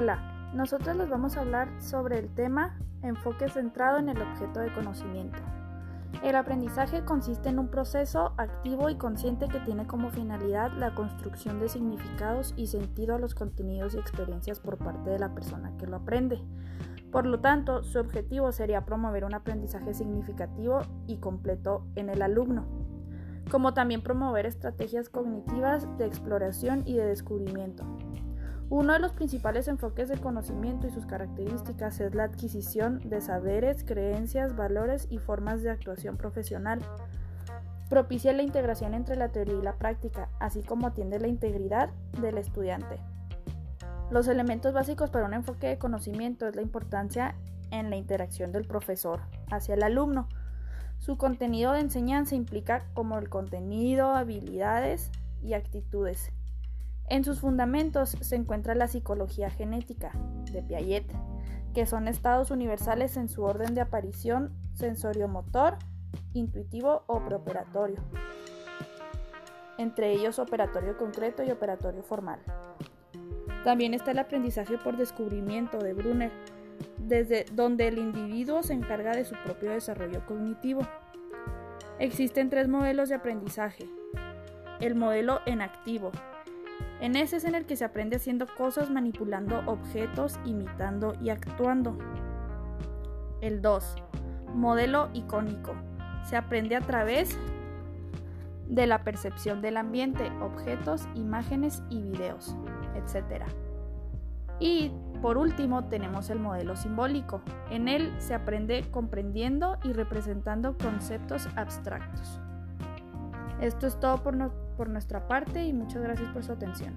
Hola, nosotros les vamos a hablar sobre el tema enfoque centrado en el objeto de conocimiento. El aprendizaje consiste en un proceso activo y consciente que tiene como finalidad la construcción de significados y sentido a los contenidos y experiencias por parte de la persona que lo aprende. Por lo tanto, su objetivo sería promover un aprendizaje significativo y completo en el alumno, como también promover estrategias cognitivas de exploración y de descubrimiento. Uno de los principales enfoques de conocimiento y sus características es la adquisición de saberes, creencias, valores y formas de actuación profesional. Propicia la integración entre la teoría y la práctica, así como atiende la integridad del estudiante. Los elementos básicos para un enfoque de conocimiento es la importancia en la interacción del profesor hacia el alumno. Su contenido de enseñanza implica como el contenido, habilidades y actitudes en sus fundamentos se encuentra la psicología genética de Piaget, que son estados universales en su orden de aparición sensorio-motor, intuitivo o preoperatorio, entre ellos operatorio concreto y operatorio formal. También está el aprendizaje por descubrimiento de Brunner, desde donde el individuo se encarga de su propio desarrollo cognitivo. Existen tres modelos de aprendizaje. El modelo en activo, en ese es en el que se aprende haciendo cosas, manipulando objetos, imitando y actuando. El 2. Modelo icónico. Se aprende a través de la percepción del ambiente, objetos, imágenes y videos, etc. Y por último tenemos el modelo simbólico. En él se aprende comprendiendo y representando conceptos abstractos. Esto es todo por, por nuestra parte y muchas gracias por su atención.